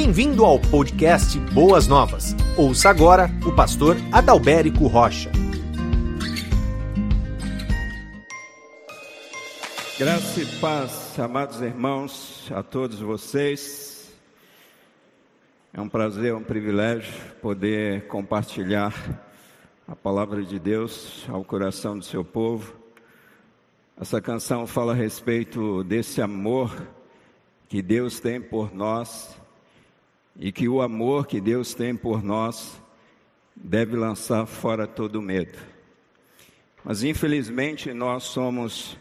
Bem-vindo ao podcast Boas Novas. Ouça agora o pastor Adalberico Rocha. Graça e paz, amados irmãos, a todos vocês. É um prazer, um privilégio poder compartilhar a palavra de Deus ao coração do seu povo. Essa canção fala a respeito desse amor que Deus tem por nós e que o amor que Deus tem por nós deve lançar fora todo medo. Mas infelizmente nós somos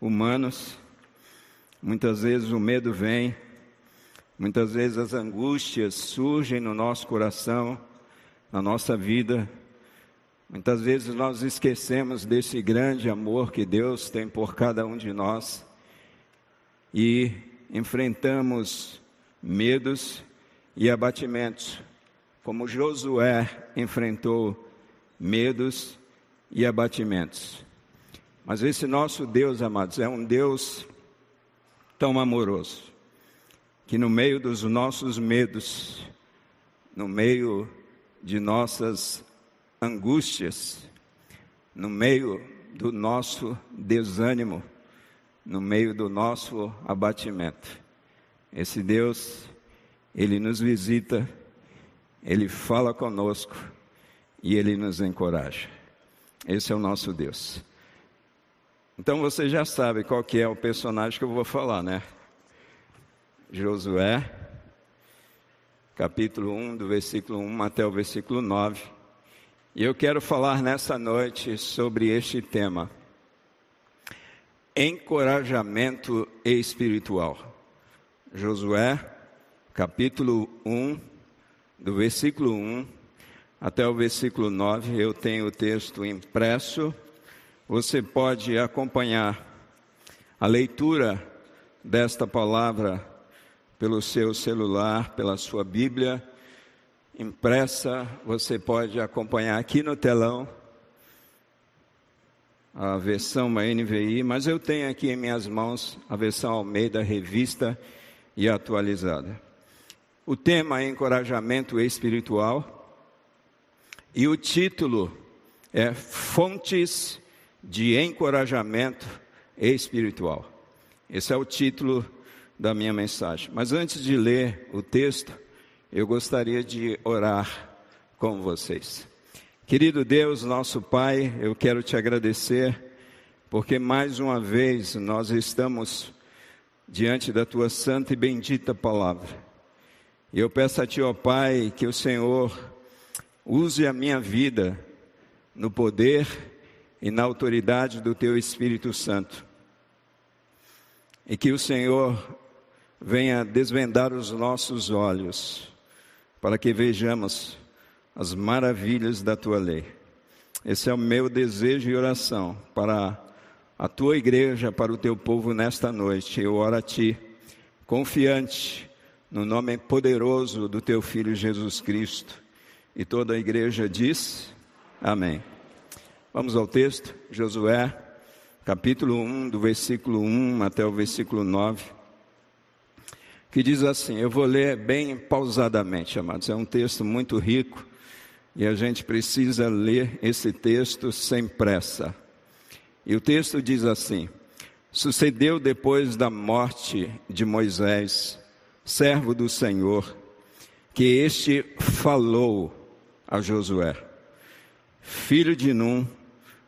humanos, muitas vezes o medo vem, muitas vezes as angústias surgem no nosso coração, na nossa vida. Muitas vezes nós esquecemos desse grande amor que Deus tem por cada um de nós e enfrentamos medos e abatimentos, como Josué enfrentou medos e abatimentos. Mas esse nosso Deus, amados, é um Deus tão amoroso, que no meio dos nossos medos, no meio de nossas angústias, no meio do nosso desânimo, no meio do nosso abatimento, esse Deus ele nos visita, Ele fala conosco e Ele nos encoraja. Esse é o nosso Deus. Então você já sabe qual que é o personagem que eu vou falar, né? Josué, capítulo 1, do versículo 1 até o versículo 9. E eu quero falar nessa noite sobre este tema: encorajamento espiritual. Josué, capítulo 1, do versículo 1 até o versículo 9, eu tenho o texto impresso. Você pode acompanhar a leitura desta palavra pelo seu celular, pela sua Bíblia impressa. Você pode acompanhar aqui no telão a versão NVI, mas eu tenho aqui em minhas mãos a versão Almeida revista e atualizada. O tema é encorajamento espiritual e o título é Fontes de Encorajamento Espiritual. Esse é o título da minha mensagem. Mas antes de ler o texto, eu gostaria de orar com vocês. Querido Deus, nosso Pai, eu quero te agradecer porque mais uma vez nós estamos diante da tua santa e bendita palavra. E eu peço a Ti, ó Pai, que o Senhor use a minha vida no poder e na autoridade do Teu Espírito Santo. E que o Senhor venha desvendar os nossos olhos para que vejamos as maravilhas da Tua lei. Esse é o meu desejo e oração para a Tua igreja, para o Teu povo nesta noite. Eu oro a Ti, confiante no nome poderoso do teu filho Jesus Cristo. E toda a igreja diz: Amém. Vamos ao texto, Josué, capítulo 1, do versículo 1 até o versículo 9, que diz assim: Eu vou ler bem pausadamente, amados, é um texto muito rico e a gente precisa ler esse texto sem pressa. E o texto diz assim: Sucedeu depois da morte de Moisés, servo do Senhor, que este falou a Josué, filho de Num,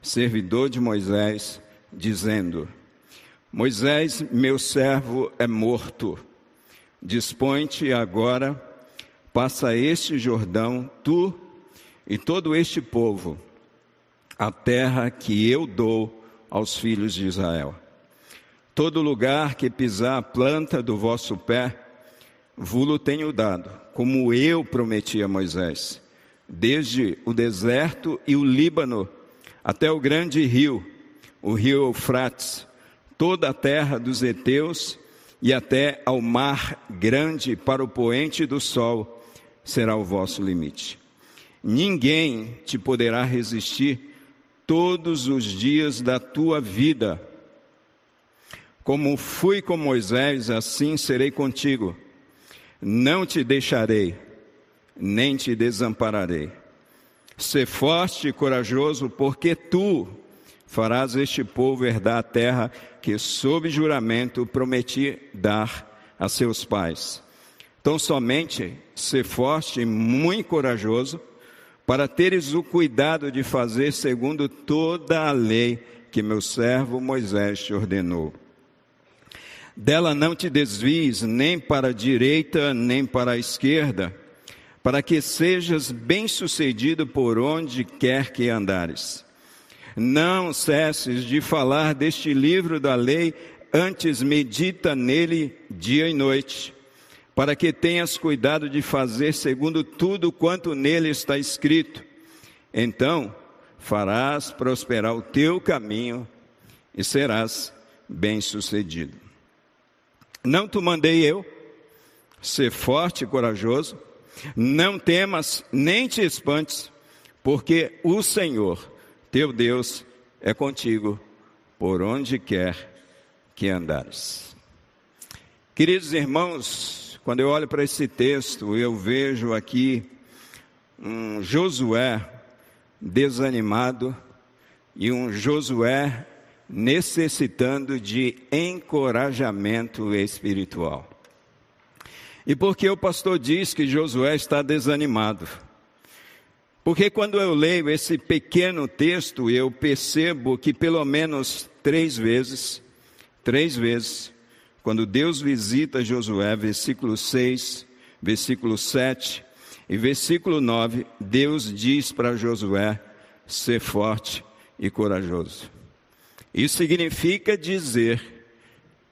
servidor de Moisés, dizendo: Moisés, meu servo, é morto. Dispõe-te agora, passa este Jordão, tu e todo este povo, a terra que eu dou aos filhos de Israel. Todo lugar que pisar a planta do vosso pé, vulo tenho dado, como eu prometi a Moisés, desde o deserto e o Líbano até o grande rio, o rio Eufrates, toda a terra dos heteus e até ao mar grande para o poente do sol será o vosso limite. Ninguém te poderá resistir todos os dias da tua vida. Como fui com Moisés, assim serei contigo Não te deixarei, nem te desampararei. Ser forte e corajoso, porque tu farás este povo herdar a terra que, sob juramento, prometi dar a seus pais. Então, somente ser forte e muito corajoso, para teres o cuidado de fazer segundo toda a lei que meu servo Moisés te ordenou. Dela não te desvies nem para a direita nem para a esquerda, para que sejas bem-sucedido por onde quer que andares. Não cesses de falar deste livro da lei, antes medita nele dia e noite, para que tenhas cuidado de fazer segundo tudo quanto nele está escrito. Então farás prosperar o teu caminho e serás bem-sucedido. Não te mandei eu, ser forte e corajoso, não temas nem te espantes, porque o Senhor, teu Deus, é contigo por onde quer que andares. Queridos irmãos, quando eu olho para esse texto, eu vejo aqui um Josué desanimado e um Josué necessitando de encorajamento espiritual. E por que o pastor diz que Josué está desanimado? Porque quando eu leio esse pequeno texto, eu percebo que pelo menos três vezes, três vezes, quando Deus visita Josué, versículo 6, versículo 7 e versículo 9, Deus diz para Josué ser forte e corajoso. Isso significa dizer,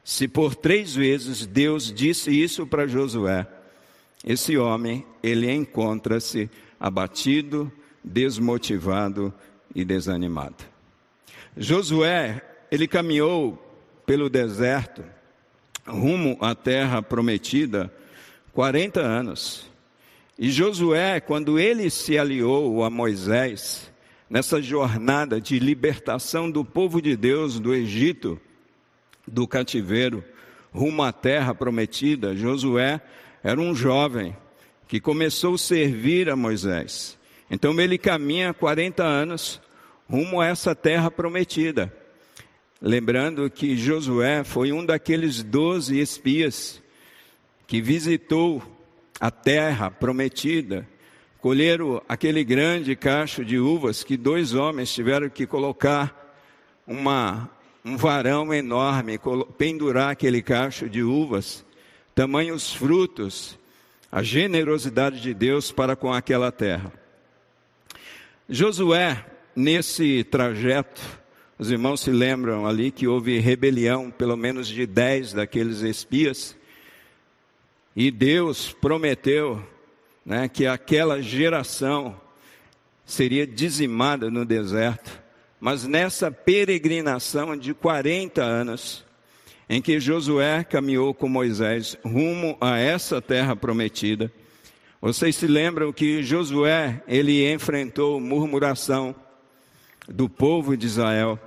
se por três vezes Deus disse isso para Josué, esse homem, ele encontra-se abatido, desmotivado e desanimado. Josué, ele caminhou pelo deserto, rumo à terra prometida, 40 anos. E Josué, quando ele se aliou a Moisés, nessa jornada de libertação do povo de Deus do Egito, do cativeiro, rumo à terra prometida, Josué era um jovem que começou a servir a Moisés. Então ele caminha 40 anos rumo a essa terra prometida. Lembrando que Josué foi um daqueles doze espias que visitou a terra prometida colheram aquele grande cacho de uvas que dois homens tiveram que colocar uma, um varão enorme, pendurar aquele cacho de uvas, tamanhos frutos, a generosidade de Deus para com aquela terra. Josué, nesse trajeto, os irmãos se lembram ali que houve rebelião, pelo menos de dez daqueles espias, e Deus prometeu né, que aquela geração seria dizimada no deserto, mas nessa peregrinação de 40 anos, em que Josué caminhou com Moisés rumo a essa terra prometida, vocês se lembram que Josué, ele enfrentou murmuração do povo de Israel.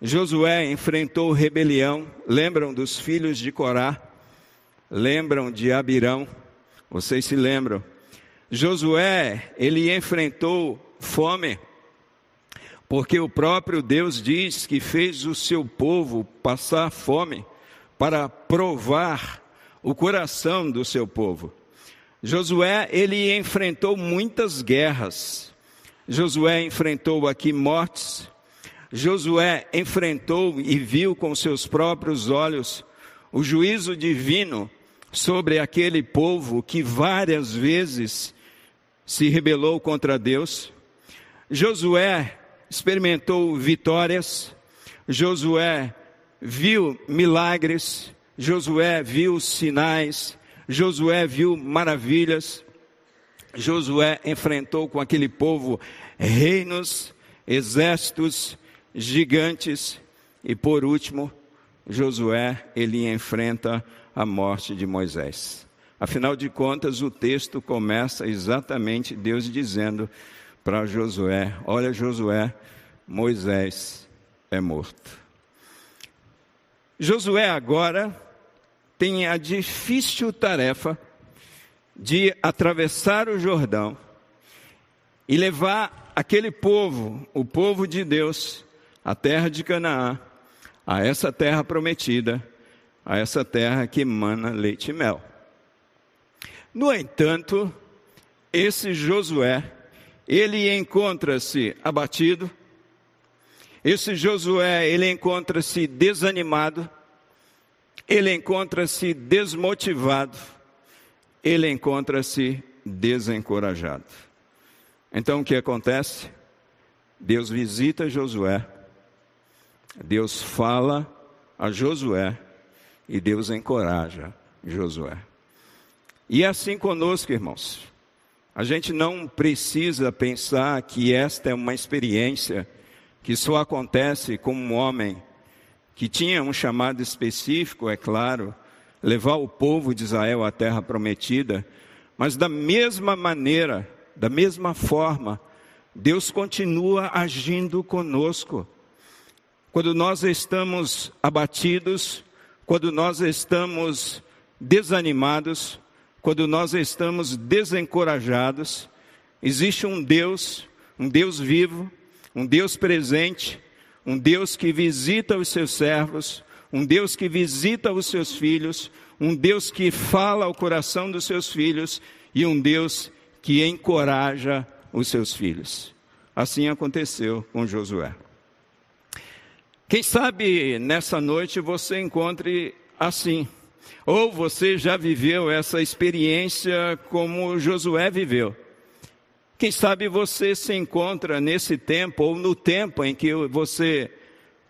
Josué enfrentou rebelião, lembram dos filhos de Corá? Lembram de Abirão? Vocês se lembram? Josué, ele enfrentou fome, porque o próprio Deus diz que fez o seu povo passar fome para provar o coração do seu povo. Josué, ele enfrentou muitas guerras. Josué enfrentou aqui mortes. Josué enfrentou e viu com seus próprios olhos o juízo divino sobre aquele povo que várias vezes se rebelou contra Deus. Josué experimentou vitórias. Josué viu milagres. Josué viu sinais. Josué viu maravilhas. Josué enfrentou com aquele povo reinos, exércitos, gigantes e por último, Josué ele enfrenta a morte de Moisés. Afinal de contas, o texto começa exatamente Deus dizendo para Josué: Olha, Josué, Moisés é morto. Josué agora tem a difícil tarefa de atravessar o Jordão e levar aquele povo, o povo de Deus, a terra de Canaã, a essa terra prometida, a essa terra que emana leite e mel. No entanto, esse Josué, ele encontra-se abatido, esse Josué, ele encontra-se desanimado, ele encontra-se desmotivado, ele encontra-se desencorajado. Então o que acontece? Deus visita Josué, Deus fala a Josué e Deus encoraja Josué. E assim conosco, irmãos. A gente não precisa pensar que esta é uma experiência que só acontece com um homem que tinha um chamado específico, é claro, levar o povo de Israel à terra prometida, mas da mesma maneira, da mesma forma, Deus continua agindo conosco. Quando nós estamos abatidos, quando nós estamos desanimados, quando nós estamos desencorajados, existe um Deus, um Deus vivo, um Deus presente, um Deus que visita os seus servos, um Deus que visita os seus filhos, um Deus que fala ao coração dos seus filhos e um Deus que encoraja os seus filhos. Assim aconteceu com Josué. Quem sabe nessa noite você encontre assim, ou você já viveu essa experiência como Josué viveu. Quem sabe você se encontra nesse tempo ou no tempo em que você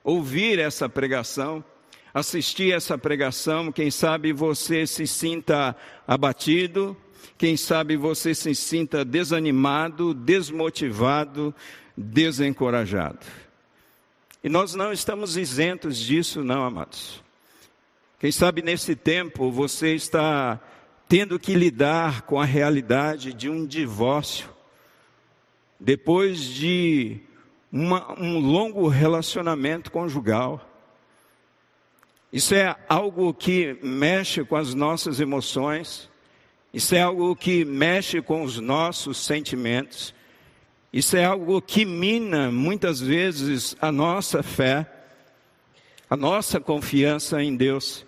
ouvir essa pregação, assistir essa pregação, quem sabe você se sinta abatido, quem sabe você se sinta desanimado, desmotivado, desencorajado. E nós não estamos isentos disso, não, amados. Quem sabe nesse tempo você está tendo que lidar com a realidade de um divórcio depois de uma, um longo relacionamento conjugal. Isso é algo que mexe com as nossas emoções, isso é algo que mexe com os nossos sentimentos, isso é algo que mina muitas vezes a nossa fé, a nossa confiança em Deus.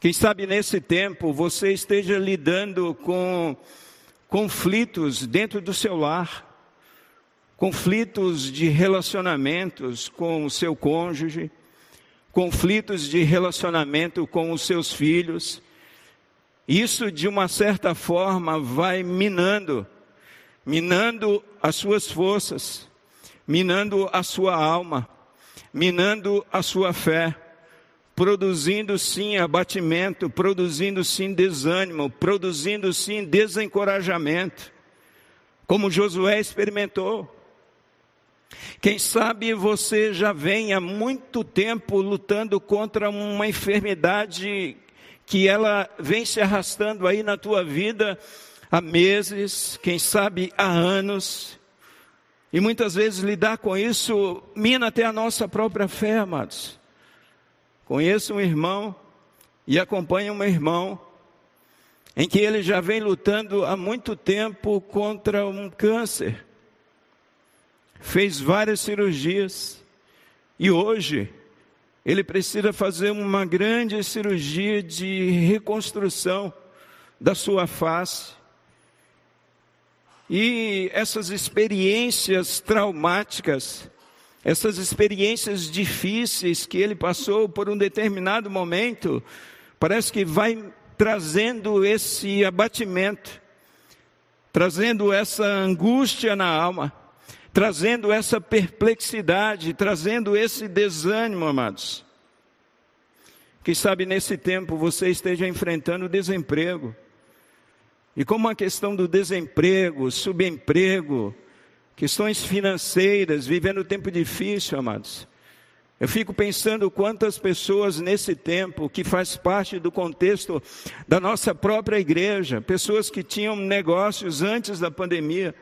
Quem sabe nesse tempo você esteja lidando com conflitos dentro do seu lar, conflitos de relacionamentos com o seu cônjuge, conflitos de relacionamento com os seus filhos. Isso, de uma certa forma, vai minando, minando as suas forças, minando a sua alma, minando a sua fé, produzindo sim abatimento, produzindo sim desânimo, produzindo sim desencorajamento, como Josué experimentou. Quem sabe você já vem há muito tempo lutando contra uma enfermidade que ela vem se arrastando aí na tua vida há meses, quem sabe há anos. E muitas vezes lidar com isso mina até a nossa própria fé, amados. Conheço um irmão e acompanho um irmão em que ele já vem lutando há muito tempo contra um câncer fez várias cirurgias e hoje ele precisa fazer uma grande cirurgia de reconstrução da sua face. E essas experiências traumáticas, essas experiências difíceis que ele passou por um determinado momento, parece que vai trazendo esse abatimento, trazendo essa angústia na alma trazendo essa perplexidade, trazendo esse desânimo, amados. Que sabe nesse tempo você esteja enfrentando desemprego. E como a questão do desemprego, subemprego, questões financeiras, vivendo um tempo difícil, amados. Eu fico pensando quantas pessoas nesse tempo, que faz parte do contexto da nossa própria igreja, pessoas que tinham negócios antes da pandemia,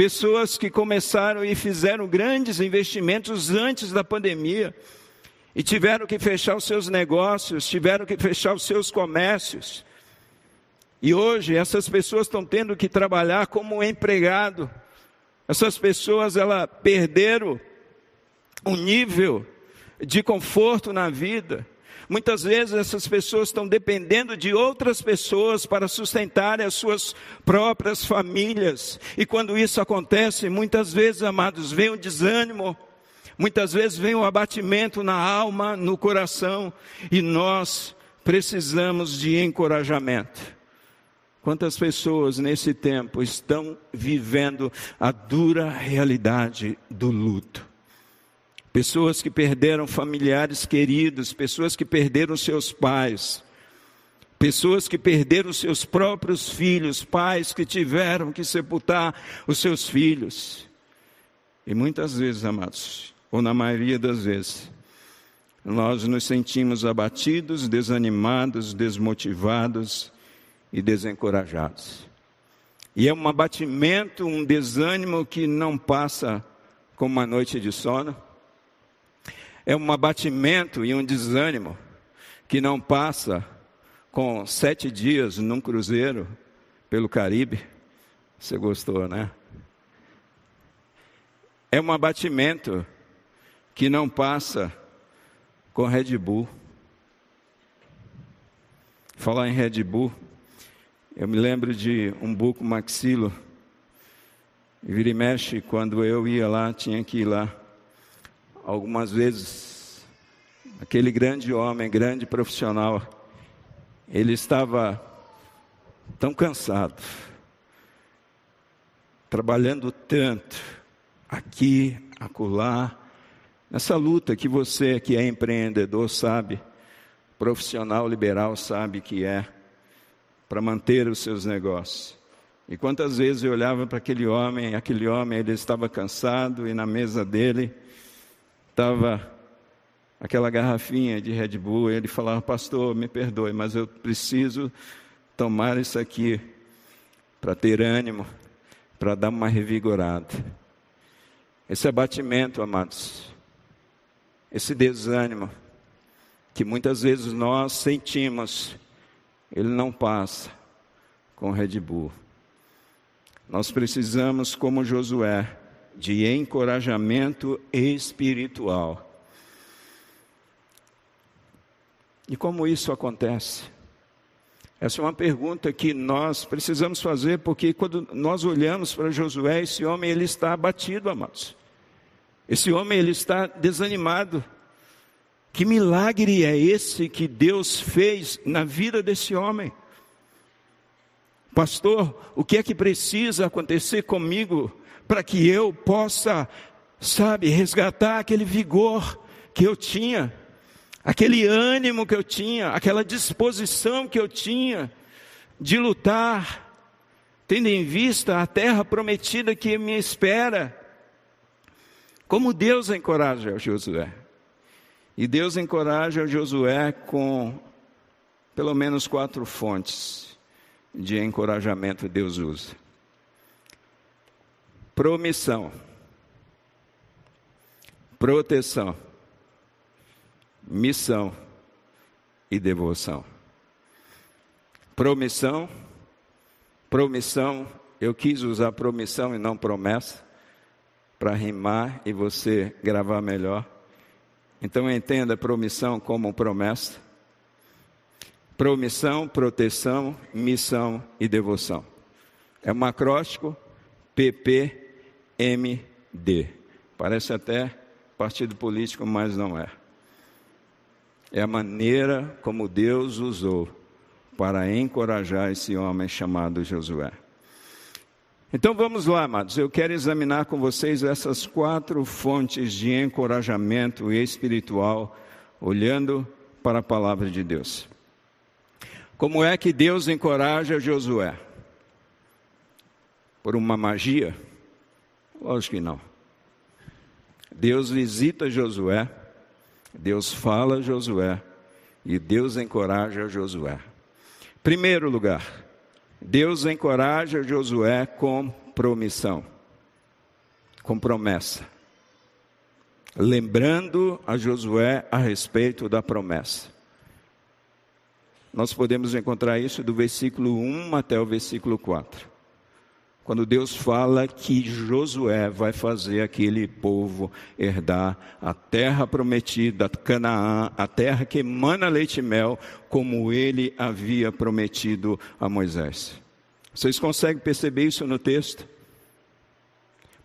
Pessoas que começaram e fizeram grandes investimentos antes da pandemia e tiveram que fechar os seus negócios, tiveram que fechar os seus comércios. E hoje essas pessoas estão tendo que trabalhar como empregado. Essas pessoas ela perderam o nível de conforto na vida. Muitas vezes essas pessoas estão dependendo de outras pessoas para sustentarem as suas próprias famílias. E quando isso acontece, muitas vezes, amados, vem o desânimo, muitas vezes vem o abatimento na alma, no coração, e nós precisamos de encorajamento. Quantas pessoas nesse tempo estão vivendo a dura realidade do luto? Pessoas que perderam familiares queridos, pessoas que perderam seus pais, pessoas que perderam seus próprios filhos, pais que tiveram que sepultar os seus filhos. E muitas vezes, amados, ou na maioria das vezes, nós nos sentimos abatidos, desanimados, desmotivados, e desencorajados. E é um abatimento, um desânimo que não passa como uma noite de sono. É um abatimento e um desânimo que não passa com sete dias num cruzeiro pelo Caribe. Você gostou, né? É um abatimento que não passa com Red Bull. Falar em Red Bull, eu me lembro de um buco maxilo. E vira e mexe, quando eu ia lá, tinha que ir lá. Algumas vezes, aquele grande homem, grande profissional, ele estava tão cansado, trabalhando tanto, aqui, acolá, nessa luta que você que é empreendedor sabe, profissional liberal sabe que é para manter os seus negócios. E quantas vezes eu olhava para aquele homem, aquele homem ele estava cansado e na mesa dele estava aquela garrafinha de Red Bull, ele falava: "Pastor, me perdoe, mas eu preciso tomar isso aqui para ter ânimo, para dar uma revigorada". Esse abatimento, amados, esse desânimo que muitas vezes nós sentimos ele não passa com Red Bull. Nós precisamos, como Josué, de encorajamento espiritual. E como isso acontece? Essa é uma pergunta que nós precisamos fazer, porque quando nós olhamos para Josué, esse homem ele está abatido, amados. Esse homem ele está desanimado. Que milagre é esse que Deus fez na vida desse homem? Pastor, o que é que precisa acontecer comigo para que eu possa, sabe, resgatar aquele vigor que eu tinha, aquele ânimo que eu tinha, aquela disposição que eu tinha de lutar, tendo em vista a terra prometida que me espera? Como Deus encoraja Josué? E Deus encoraja Josué com pelo menos quatro fontes de encorajamento Deus usa. Promissão, proteção, missão e devoção. Promissão, promissão, eu quis usar promissão e não promessa, para rimar e você gravar melhor. Então entenda promissão como promessa. Promissão, proteção, missão e devoção. É um acróstico PPMD. Parece até partido político, mas não é. É a maneira como Deus usou para encorajar esse homem chamado Josué. Então vamos lá, amados. Eu quero examinar com vocês essas quatro fontes de encorajamento espiritual, olhando para a palavra de Deus. Como é que Deus encoraja Josué? Por uma magia? Lógico que não. Deus visita Josué, Deus fala a Josué e Deus encoraja Josué. Primeiro lugar, Deus encoraja Josué com promissão, com promessa. Lembrando a Josué a respeito da promessa. Nós podemos encontrar isso do versículo 1 até o versículo 4. Quando Deus fala que Josué vai fazer aquele povo herdar a terra prometida, Canaã, a terra que emana leite e mel, como ele havia prometido a Moisés. Vocês conseguem perceber isso no texto?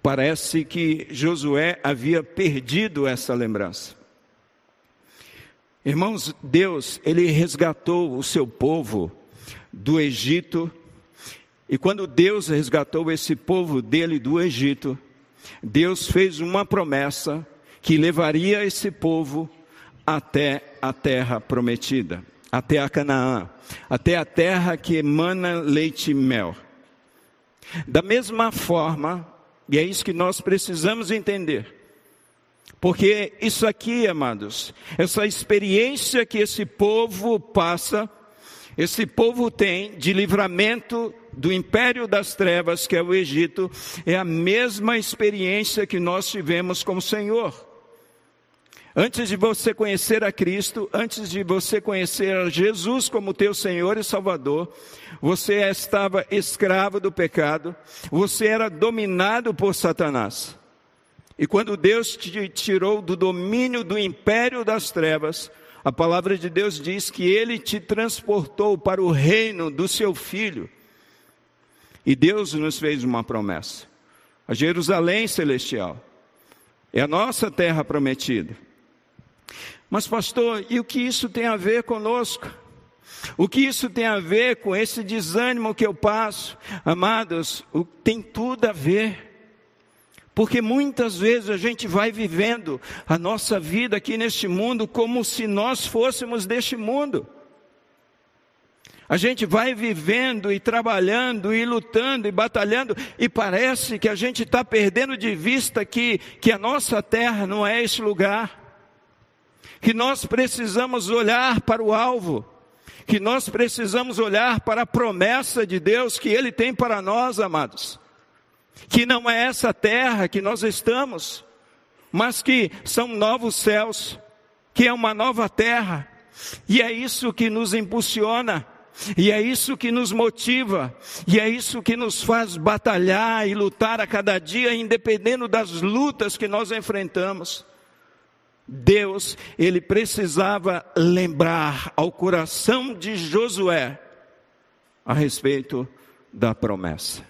Parece que Josué havia perdido essa lembrança. Irmãos, Deus, ele resgatou o seu povo do Egito, e quando Deus resgatou esse povo dele do Egito, Deus fez uma promessa que levaria esse povo até a terra prometida, até a Canaã, até a terra que emana leite e mel. Da mesma forma, e é isso que nós precisamos entender. Porque isso aqui, amados, essa experiência que esse povo passa, esse povo tem de livramento do império das trevas, que é o Egito, é a mesma experiência que nós tivemos com o Senhor. Antes de você conhecer a Cristo, antes de você conhecer a Jesus como teu Senhor e Salvador, você estava escravo do pecado, você era dominado por Satanás. E quando Deus te tirou do domínio do império das trevas, a palavra de Deus diz que ele te transportou para o reino do seu filho. E Deus nos fez uma promessa: a Jerusalém celestial é a nossa terra prometida. Mas, pastor, e o que isso tem a ver conosco? O que isso tem a ver com esse desânimo que eu passo? Amados, tem tudo a ver. Porque muitas vezes a gente vai vivendo a nossa vida aqui neste mundo como se nós fôssemos deste mundo. A gente vai vivendo e trabalhando e lutando e batalhando e parece que a gente está perdendo de vista que, que a nossa terra não é esse lugar que nós precisamos olhar para o alvo, que nós precisamos olhar para a promessa de Deus que Ele tem para nós, amados. Que não é essa terra que nós estamos, mas que são novos céus, que é uma nova terra, e é isso que nos impulsiona. E é isso que nos motiva, e é isso que nos faz batalhar e lutar a cada dia, independendo das lutas que nós enfrentamos. Deus, ele precisava lembrar ao coração de Josué a respeito da promessa.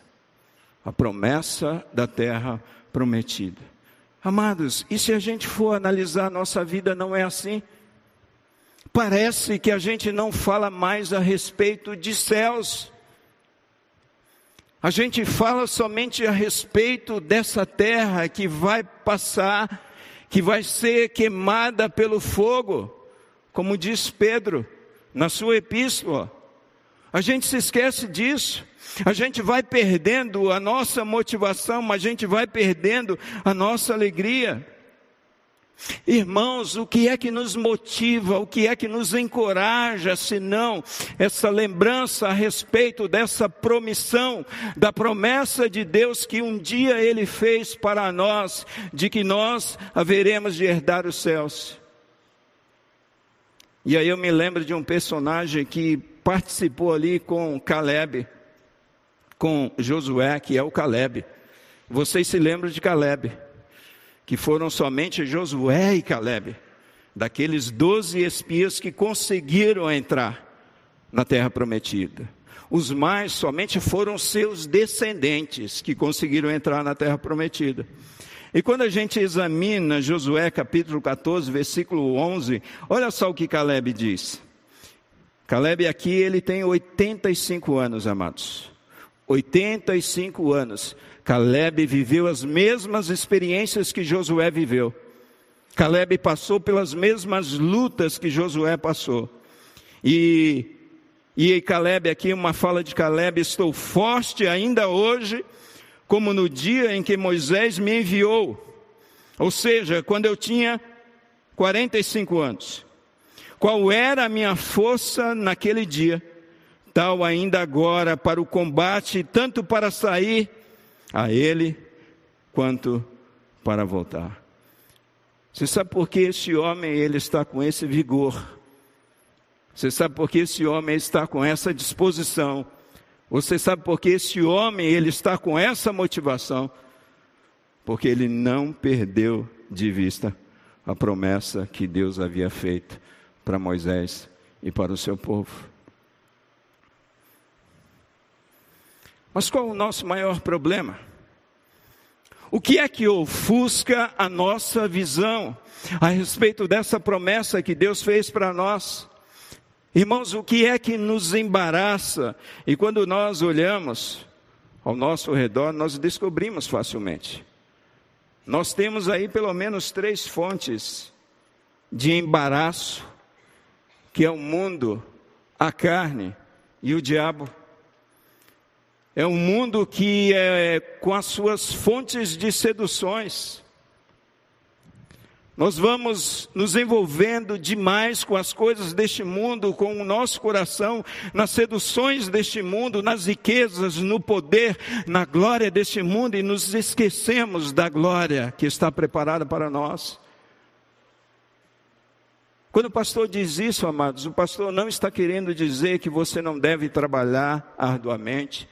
A promessa da terra prometida. Amados, e se a gente for analisar nossa vida, não é assim? Parece que a gente não fala mais a respeito de céus. A gente fala somente a respeito dessa terra que vai passar que vai ser queimada pelo fogo, como diz Pedro na sua epístola. A gente se esquece disso. A gente vai perdendo a nossa motivação, a gente vai perdendo a nossa alegria. Irmãos, o que é que nos motiva, o que é que nos encoraja, se não essa lembrança a respeito dessa promissão, da promessa de Deus que um dia Ele fez para nós, de que nós haveremos de herdar os céus. E aí eu me lembro de um personagem que participou ali com Caleb, com Josué, que é o Caleb. Vocês se lembram de Caleb? Que foram somente Josué e Caleb, daqueles doze espias que conseguiram entrar na terra prometida. Os mais somente foram seus descendentes que conseguiram entrar na terra prometida. E quando a gente examina Josué capítulo 14, versículo 11, olha só o que Caleb diz. Caleb aqui, ele tem 85 anos, amados. 85 anos. Caleb viveu as mesmas experiências que Josué viveu. Caleb passou pelas mesmas lutas que Josué passou. E, e Caleb, aqui uma fala de Caleb: Estou forte ainda hoje, como no dia em que Moisés me enviou. Ou seja, quando eu tinha 45 anos. Qual era a minha força naquele dia? Tal ainda agora para o combate, tanto para sair a Ele quanto para voltar. Você sabe por que esse homem ele está com esse vigor? Você sabe por que esse homem está com essa disposição? Você sabe por que esse homem ele está com essa motivação? Porque ele não perdeu de vista a promessa que Deus havia feito para Moisés e para o seu povo. Mas qual o nosso maior problema? O que é que ofusca a nossa visão a respeito dessa promessa que Deus fez para nós? Irmãos, o que é que nos embaraça? E quando nós olhamos ao nosso redor, nós descobrimos facilmente. Nós temos aí pelo menos três fontes de embaraço, que é o mundo, a carne e o diabo. É um mundo que é com as suas fontes de seduções. Nós vamos nos envolvendo demais com as coisas deste mundo, com o nosso coração, nas seduções deste mundo, nas riquezas, no poder, na glória deste mundo e nos esquecemos da glória que está preparada para nós. Quando o pastor diz isso, amados, o pastor não está querendo dizer que você não deve trabalhar arduamente,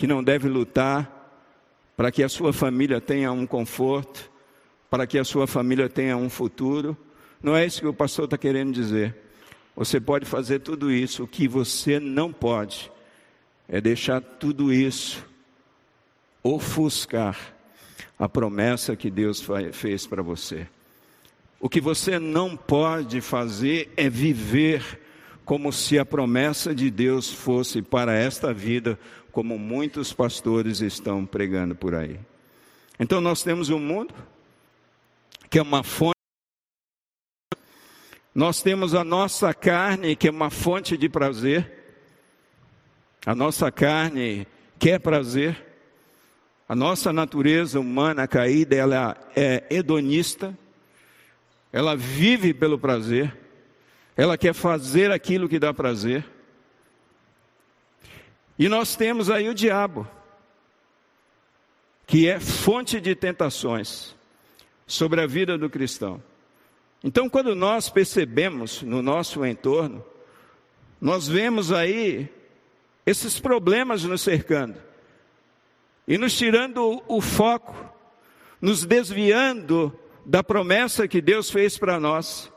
que não deve lutar para que a sua família tenha um conforto, para que a sua família tenha um futuro. Não é isso que o pastor está querendo dizer. Você pode fazer tudo isso, o que você não pode é deixar tudo isso ofuscar a promessa que Deus fez para você. O que você não pode fazer é viver como se a promessa de Deus fosse para esta vida como muitos pastores estão pregando por aí. Então nós temos um mundo que é uma fonte. Nós temos a nossa carne, que é uma fonte de prazer. A nossa carne quer prazer. A nossa natureza humana caída, ela é hedonista. Ela vive pelo prazer. Ela quer fazer aquilo que dá prazer. E nós temos aí o diabo, que é fonte de tentações sobre a vida do cristão. Então, quando nós percebemos no nosso entorno, nós vemos aí esses problemas nos cercando e nos tirando o foco, nos desviando da promessa que Deus fez para nós,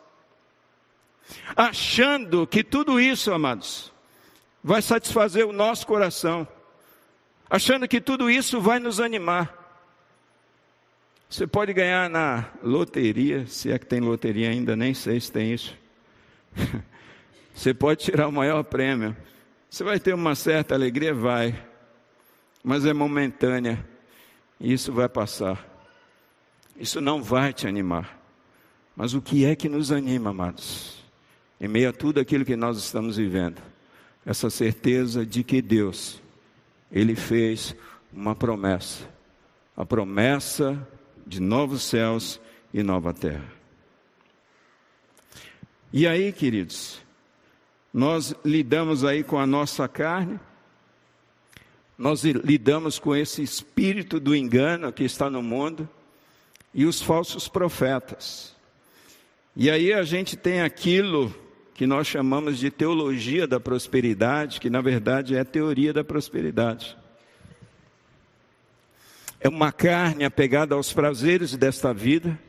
achando que tudo isso, amados, vai satisfazer o nosso coração, achando que tudo isso vai nos animar. Você pode ganhar na loteria, se é que tem loteria ainda, nem sei se tem isso. Você pode tirar o maior prêmio. Você vai ter uma certa alegria? Vai. Mas é momentânea. E isso vai passar. Isso não vai te animar. Mas o que é que nos anima, amados? Em meio a tudo aquilo que nós estamos vivendo essa certeza de que Deus, Ele fez uma promessa, a promessa de novos céus e nova terra. E aí, queridos, nós lidamos aí com a nossa carne, nós lidamos com esse espírito do engano que está no mundo e os falsos profetas. E aí a gente tem aquilo que nós chamamos de teologia da prosperidade, que na verdade é teoria da prosperidade. É uma carne apegada aos prazeres desta vida.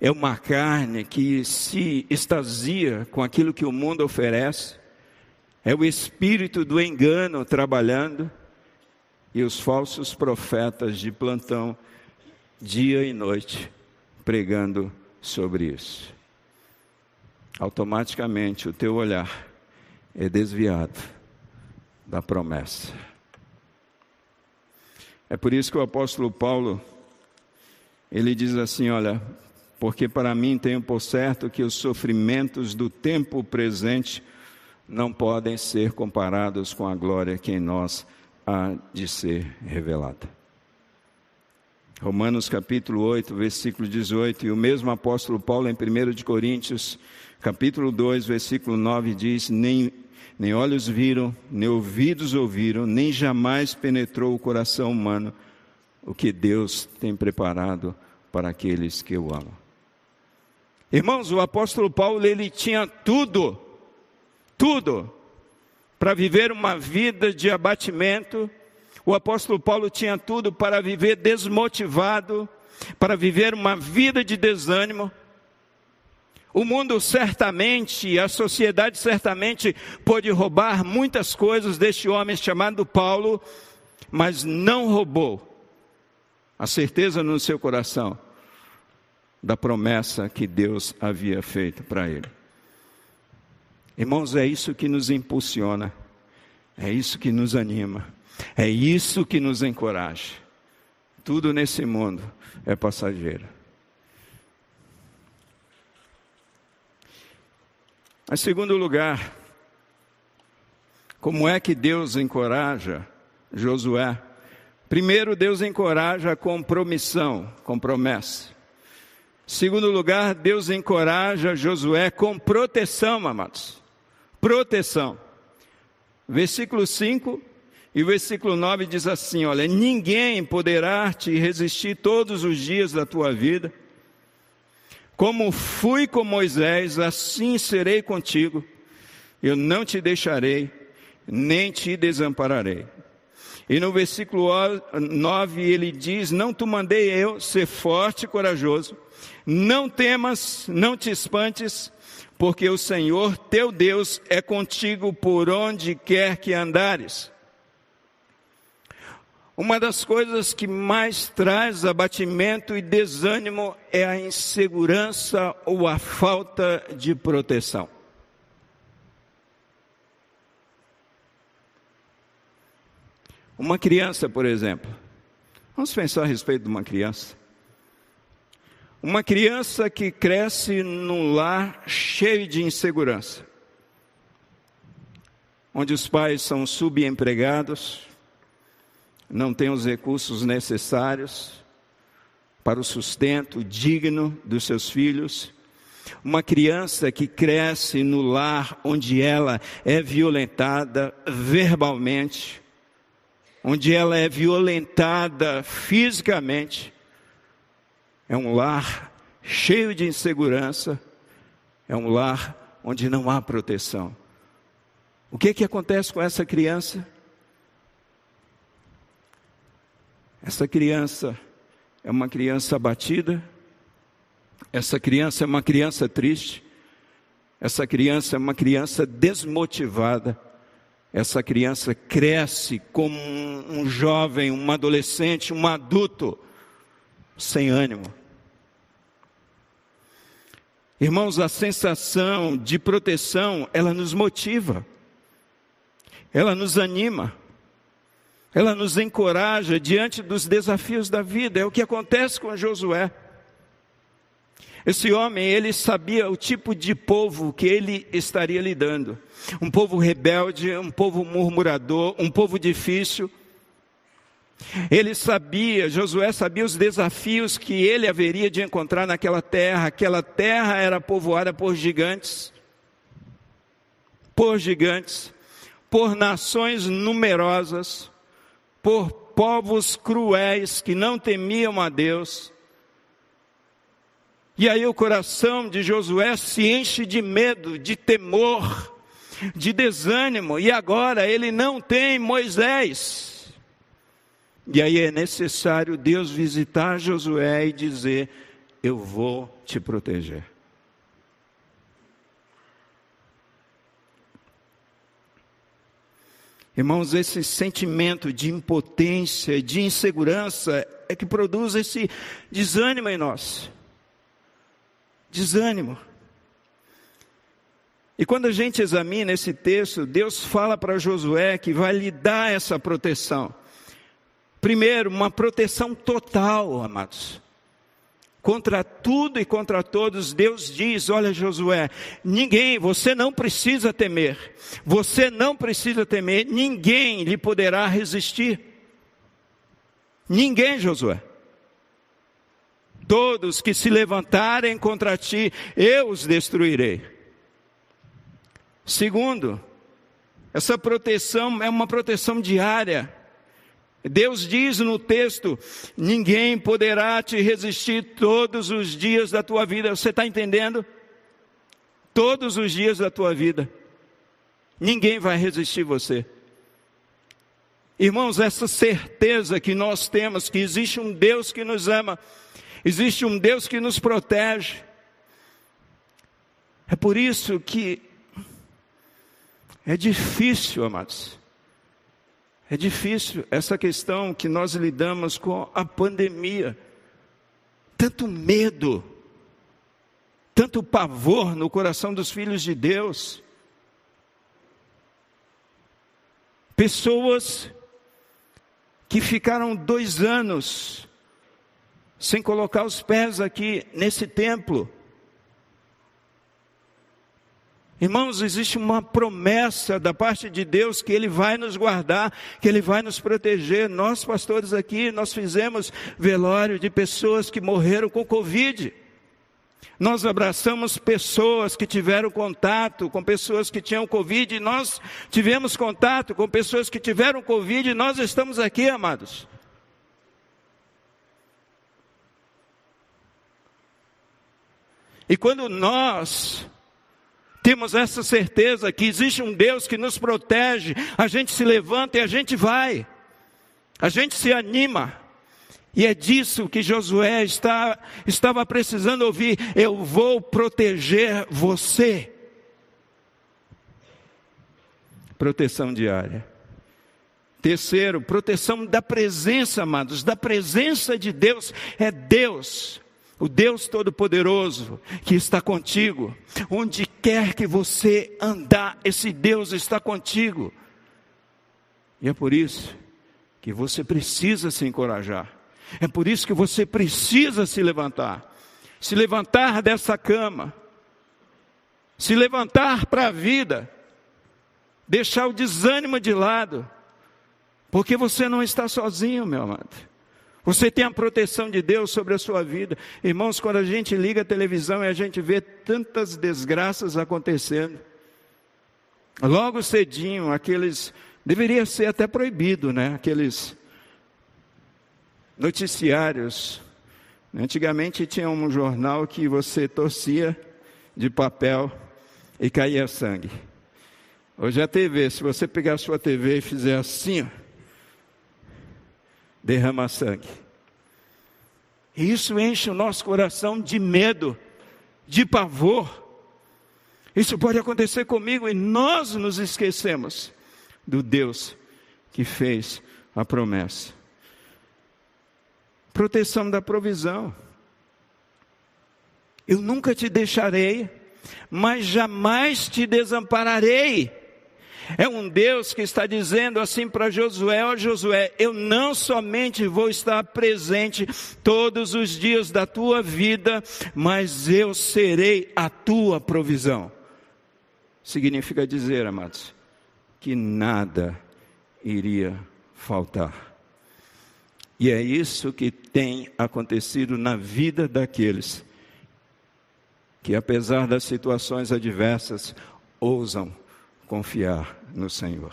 É uma carne que se extasia com aquilo que o mundo oferece. É o espírito do engano trabalhando e os falsos profetas de plantão, dia e noite, pregando sobre isso automaticamente o teu olhar é desviado da promessa. É por isso que o apóstolo Paulo ele diz assim, olha, porque para mim tenho por certo que os sofrimentos do tempo presente não podem ser comparados com a glória que em nós há de ser revelada. Romanos capítulo 8, versículo 18, e o mesmo apóstolo Paulo em 1 de Coríntios capítulo 2, versículo 9 diz: nem, nem olhos viram, nem ouvidos ouviram, nem jamais penetrou o coração humano o que Deus tem preparado para aqueles que o amam. Irmãos, o apóstolo Paulo, ele tinha tudo, tudo, para viver uma vida de abatimento. O apóstolo Paulo tinha tudo para viver desmotivado, para viver uma vida de desânimo. O mundo certamente, a sociedade certamente pôde roubar muitas coisas deste homem chamado Paulo, mas não roubou a certeza no seu coração da promessa que Deus havia feito para ele. Irmãos, é isso que nos impulsiona, é isso que nos anima, é isso que nos encoraja. Tudo nesse mundo é passageiro. Em segundo lugar, como é que Deus encoraja Josué? Primeiro, Deus encoraja com promissão, com promessa. Segundo lugar, Deus encoraja Josué com proteção, amados. Proteção. Versículo 5 e versículo 9 diz assim: Olha, ninguém poderá te resistir todos os dias da tua vida como fui com Moisés, assim serei contigo. Eu não te deixarei, nem te desampararei. E no versículo 9 ele diz: Não te mandei eu ser forte e corajoso, não temas, não te espantes, porque o Senhor teu Deus é contigo por onde quer que andares. Uma das coisas que mais traz abatimento e desânimo é a insegurança ou a falta de proteção. Uma criança, por exemplo, vamos pensar a respeito de uma criança. Uma criança que cresce num lar cheio de insegurança, onde os pais são subempregados, não tem os recursos necessários para o sustento digno dos seus filhos. Uma criança que cresce no lar onde ela é violentada verbalmente, onde ela é violentada fisicamente, é um lar cheio de insegurança, é um lar onde não há proteção. O que que acontece com essa criança? Essa criança é uma criança abatida, essa criança é uma criança triste, essa criança é uma criança desmotivada, essa criança cresce como um, jovem, um adolescente, um adulto, sem ânimo. Irmãos, a sensação de proteção, ela nos motiva, ela nos anima ela nos encoraja diante dos desafios da vida. É o que acontece com Josué. Esse homem, ele sabia o tipo de povo que ele estaria lidando. Um povo rebelde, um povo murmurador, um povo difícil. Ele sabia, Josué sabia os desafios que ele haveria de encontrar naquela terra. Aquela terra era povoada por gigantes. Por gigantes. Por nações numerosas por povos cruéis que não temiam a Deus. E aí o coração de Josué se enche de medo, de temor, de desânimo, e agora ele não tem Moisés. E aí é necessário Deus visitar Josué e dizer: Eu vou te proteger. Irmãos, esse sentimento de impotência, de insegurança, é que produz esse desânimo em nós. Desânimo. E quando a gente examina esse texto, Deus fala para Josué que vai lhe dar essa proteção. Primeiro, uma proteção total, amados contra tudo e contra todos, Deus diz: Olha, Josué, ninguém, você não precisa temer, você não precisa temer, ninguém lhe poderá resistir. Ninguém, Josué. Todos que se levantarem contra ti, eu os destruirei. Segundo, essa proteção é uma proteção diária. Deus diz no texto: ninguém poderá te resistir todos os dias da tua vida. Você está entendendo? Todos os dias da tua vida. Ninguém vai resistir você. Irmãos, essa certeza que nós temos que existe um Deus que nos ama, existe um Deus que nos protege. É por isso que é difícil, amados. É difícil essa questão que nós lidamos com a pandemia. Tanto medo, tanto pavor no coração dos filhos de Deus. Pessoas que ficaram dois anos sem colocar os pés aqui nesse templo. Irmãos, existe uma promessa da parte de Deus que Ele vai nos guardar, que Ele vai nos proteger. Nós, pastores aqui, nós fizemos velório de pessoas que morreram com Covid. Nós abraçamos pessoas que tiveram contato com pessoas que tinham Covid, nós tivemos contato com pessoas que tiveram Covid, e nós estamos aqui, amados. E quando nós temos essa certeza que existe um Deus que nos protege, a gente se levanta e a gente vai, a gente se anima. E é disso que Josué está, estava precisando ouvir: eu vou proteger você. Proteção diária. Terceiro, proteção da presença, amados, da presença de Deus. É Deus, o Deus Todo-Poderoso, que está contigo. Onde quer que você andar, esse Deus está contigo. E é por isso que você precisa se encorajar. É por isso que você precisa se levantar. Se levantar dessa cama. Se levantar para a vida. Deixar o desânimo de lado. Porque você não está sozinho, meu amado. Você tem a proteção de Deus sobre a sua vida. Irmãos, quando a gente liga a televisão e a gente vê tantas desgraças acontecendo. Logo cedinho, aqueles. Deveria ser até proibido, né? Aqueles noticiários. Antigamente tinha um jornal que você torcia de papel e caía sangue. Hoje a TV, se você pegar a sua TV e fizer assim, ó, derrama sangue. E isso enche o nosso coração de medo, de pavor. Isso pode acontecer comigo e nós nos esquecemos do Deus que fez a promessa proteção da provisão. Eu nunca te deixarei, mas jamais te desampararei. É um Deus que está dizendo assim para Josué: Ó oh, Josué, eu não somente vou estar presente todos os dias da tua vida, mas eu serei a tua provisão. Significa dizer, amados, que nada iria faltar. E é isso que tem acontecido na vida daqueles que, apesar das situações adversas, ousam confiar no Senhor.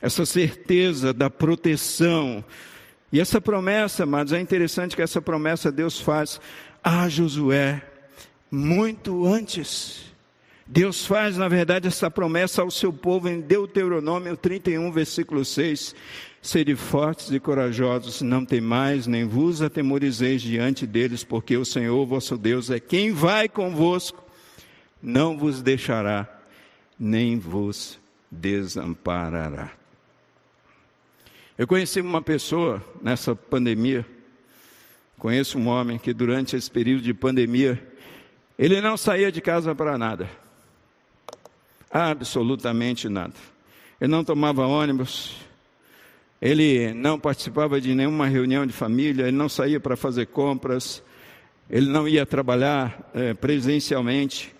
Essa certeza da proteção e essa promessa, amados, é interessante que essa promessa Deus faz a Josué muito antes. Deus faz, na verdade, essa promessa ao seu povo em Deuteronômio 31, versículo 6. Sede fortes e corajosos, não temais, nem vos atemorizeis diante deles, porque o Senhor vosso Deus é quem vai convosco, não vos deixará, nem vos desamparará. Eu conheci uma pessoa nessa pandemia, conheço um homem que durante esse período de pandemia, ele não saía de casa para nada, absolutamente nada. Ele não tomava ônibus, ele não participava de nenhuma reunião de família, ele não saía para fazer compras, ele não ia trabalhar é, presencialmente.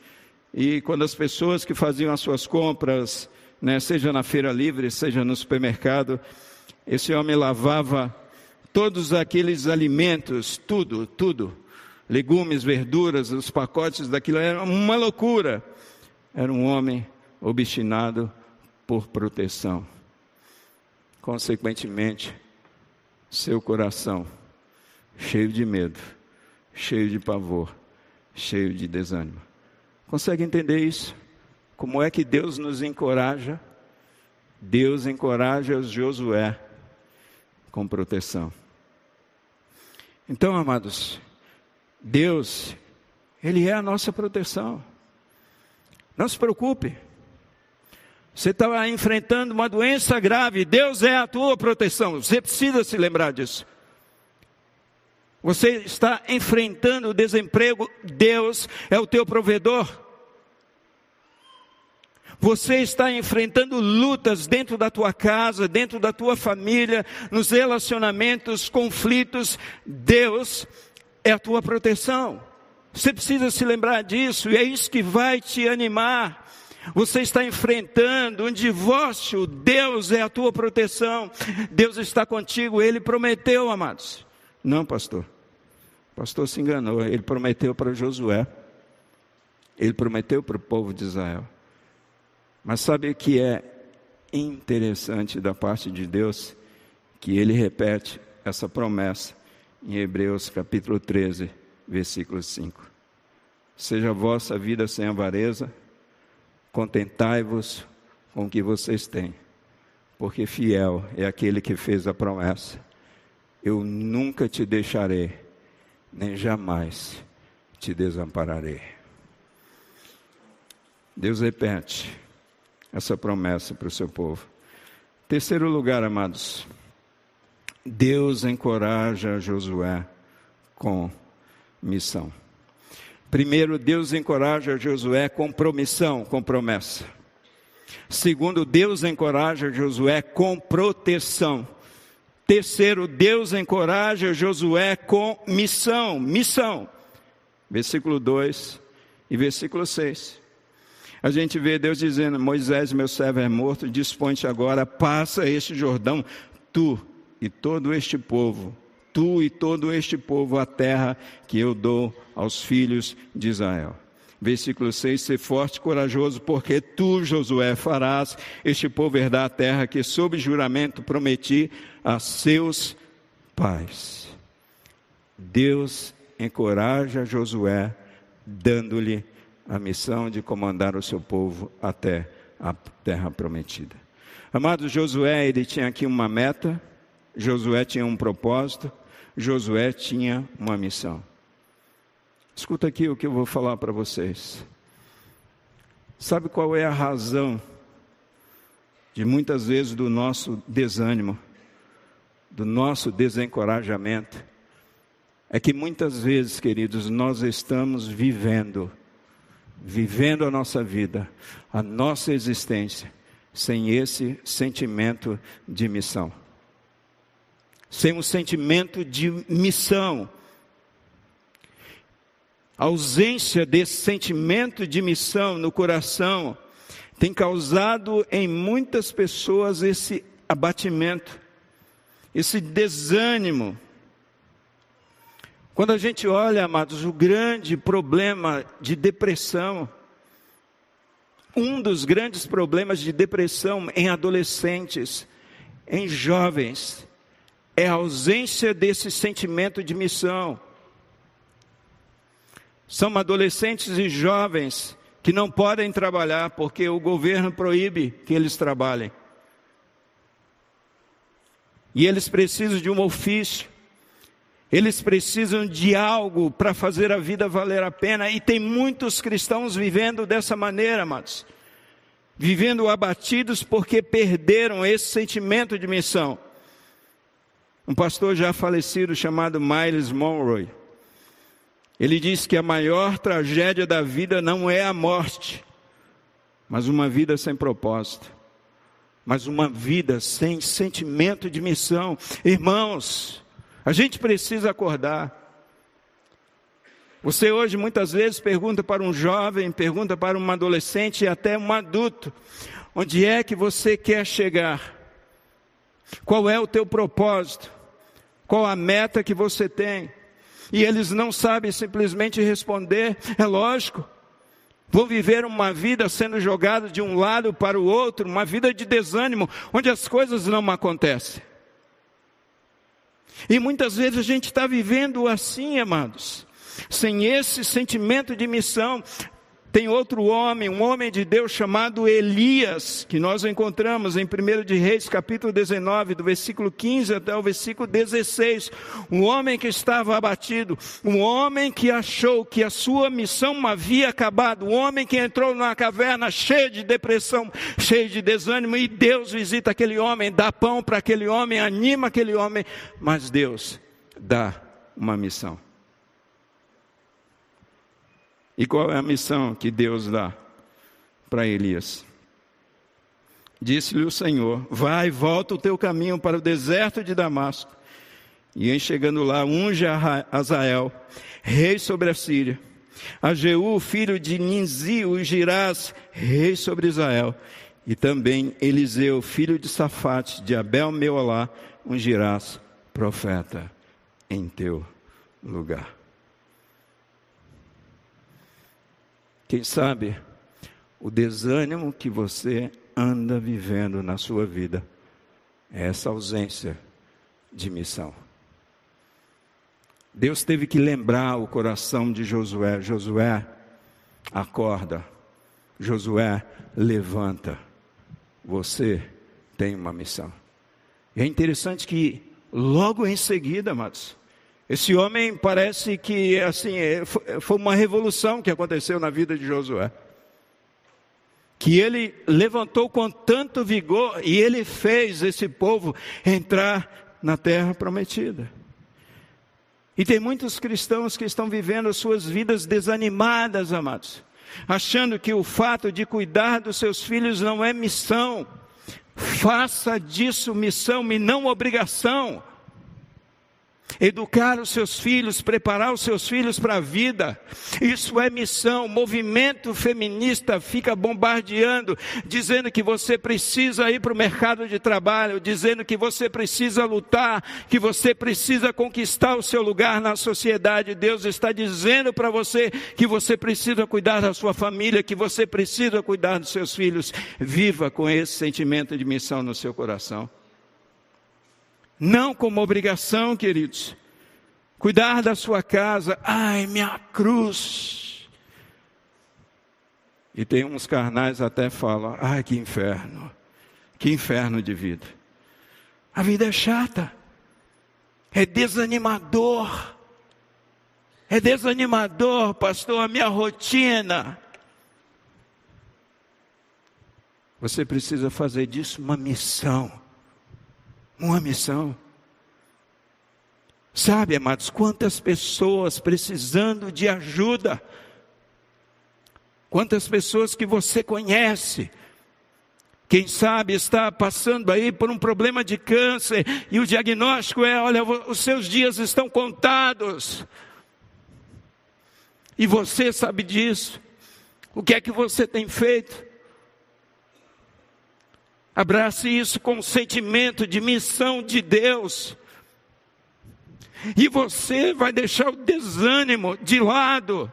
E quando as pessoas que faziam as suas compras, né, seja na feira livre, seja no supermercado, esse homem lavava todos aqueles alimentos, tudo, tudo, legumes, verduras, os pacotes daquilo, era uma loucura. Era um homem obstinado por proteção consequentemente, seu coração cheio de medo, cheio de pavor, cheio de desânimo. Consegue entender isso? Como é que Deus nos encoraja? Deus encoraja Josué com proteção. Então, amados, Deus, Ele é a nossa proteção. Não se preocupe. Você está enfrentando uma doença grave, Deus é a tua proteção. Você precisa se lembrar disso. Você está enfrentando o desemprego, Deus é o teu provedor. Você está enfrentando lutas dentro da tua casa, dentro da tua família, nos relacionamentos, conflitos, Deus é a tua proteção. Você precisa se lembrar disso e é isso que vai te animar. Você está enfrentando um divórcio, Deus é a tua proteção, Deus está contigo, Ele prometeu, amados. Não, pastor. O pastor se enganou, ele prometeu para Josué, ele prometeu para o povo de Israel. Mas sabe o que é interessante da parte de Deus? Que ele repete essa promessa em Hebreus capítulo 13, versículo 5. Seja a vossa vida sem avareza, Contentai-vos com o que vocês têm, porque fiel é aquele que fez a promessa. Eu nunca te deixarei, nem jamais te desampararei. Deus repete essa promessa para o seu povo. Terceiro lugar, amados, Deus encoraja Josué com missão. Primeiro, Deus encoraja Josué com promissão, com promessa. Segundo, Deus encoraja Josué com proteção. Terceiro, Deus encoraja Josué com missão, missão. Versículo 2 e versículo 6. A gente vê Deus dizendo: Moisés, meu servo é morto, dispõe-te agora, passa este Jordão, tu e todo este povo tu e todo este povo a terra que eu dou aos filhos de Israel. Versículo 6: Ser forte e corajoso, porque tu, Josué, farás este povo herdar a terra que, sob juramento, prometi a seus pais. Deus encoraja Josué, dando-lhe a missão de comandar o seu povo até a terra prometida. Amado Josué, ele tinha aqui uma meta, Josué tinha um propósito, Josué tinha uma missão. Escuta aqui o que eu vou falar para vocês. Sabe qual é a razão de muitas vezes do nosso desânimo, do nosso desencorajamento? É que muitas vezes, queridos, nós estamos vivendo, vivendo a nossa vida, a nossa existência, sem esse sentimento de missão sem um sentimento de missão. A ausência desse sentimento de missão no coração tem causado em muitas pessoas esse abatimento, esse desânimo. Quando a gente olha, amados, o grande problema de depressão, um dos grandes problemas de depressão em adolescentes, em jovens, é a ausência desse sentimento de missão. São adolescentes e jovens que não podem trabalhar porque o governo proíbe que eles trabalhem. E eles precisam de um ofício. Eles precisam de algo para fazer a vida valer a pena. E tem muitos cristãos vivendo dessa maneira, amados. Vivendo abatidos porque perderam esse sentimento de missão. Um pastor já falecido chamado Miles Monroe. Ele diz que a maior tragédia da vida não é a morte, mas uma vida sem propósito, mas uma vida sem sentimento de missão. Irmãos, a gente precisa acordar. Você hoje muitas vezes pergunta para um jovem, pergunta para um adolescente e até um adulto: onde é que você quer chegar? Qual é o teu propósito? Qual a meta que você tem? E eles não sabem simplesmente responder, é lógico. Vão viver uma vida sendo jogado de um lado para o outro, uma vida de desânimo, onde as coisas não acontecem. E muitas vezes a gente está vivendo assim, amados, sem esse sentimento de missão, tem outro homem, um homem de Deus chamado Elias, que nós encontramos em 1 de Reis, capítulo 19, do versículo 15 até o versículo 16. Um homem que estava abatido, um homem que achou que a sua missão havia acabado, um homem que entrou numa caverna cheio de depressão, cheio de desânimo, e Deus visita aquele homem, dá pão para aquele homem, anima aquele homem, mas Deus dá uma missão. E qual é a missão que Deus dá para Elias? Disse-lhe o Senhor: Vai, volta o teu caminho para o deserto de Damasco. E em chegando lá, unge a Azael, rei sobre a Síria. A Jeú, filho de Ninzi, ungirás, rei sobre Israel. E também Eliseu, filho de Safate, de Abel Meolá, ungirás, profeta, em teu lugar. Quem sabe o desânimo que você anda vivendo na sua vida é essa ausência de missão. Deus teve que lembrar o coração de Josué: Josué, acorda. Josué, levanta. Você tem uma missão. E é interessante que logo em seguida, amados, esse homem parece que assim é, foi uma revolução que aconteceu na vida de Josué. Que ele levantou com tanto vigor e ele fez esse povo entrar na terra prometida. E tem muitos cristãos que estão vivendo suas vidas desanimadas, amados, achando que o fato de cuidar dos seus filhos não é missão. Faça disso missão e não obrigação educar os seus filhos, preparar os seus filhos para a vida. Isso é missão. O movimento feminista fica bombardeando, dizendo que você precisa ir para o mercado de trabalho, dizendo que você precisa lutar, que você precisa conquistar o seu lugar na sociedade. Deus está dizendo para você que você precisa cuidar da sua família, que você precisa cuidar dos seus filhos. Viva com esse sentimento de missão no seu coração. Não como obrigação, queridos. Cuidar da sua casa. Ai, minha cruz. E tem uns carnais até falam: ai, que inferno. Que inferno de vida. A vida é chata. É desanimador. É desanimador, pastor, a minha rotina. Você precisa fazer disso uma missão uma missão. Sabe, amados, quantas pessoas precisando de ajuda, quantas pessoas que você conhece, quem sabe está passando aí por um problema de câncer e o diagnóstico é: olha, os seus dias estão contados. E você sabe disso. O que é que você tem feito? Abrace isso com o sentimento de missão de Deus. E você vai deixar o desânimo de lado.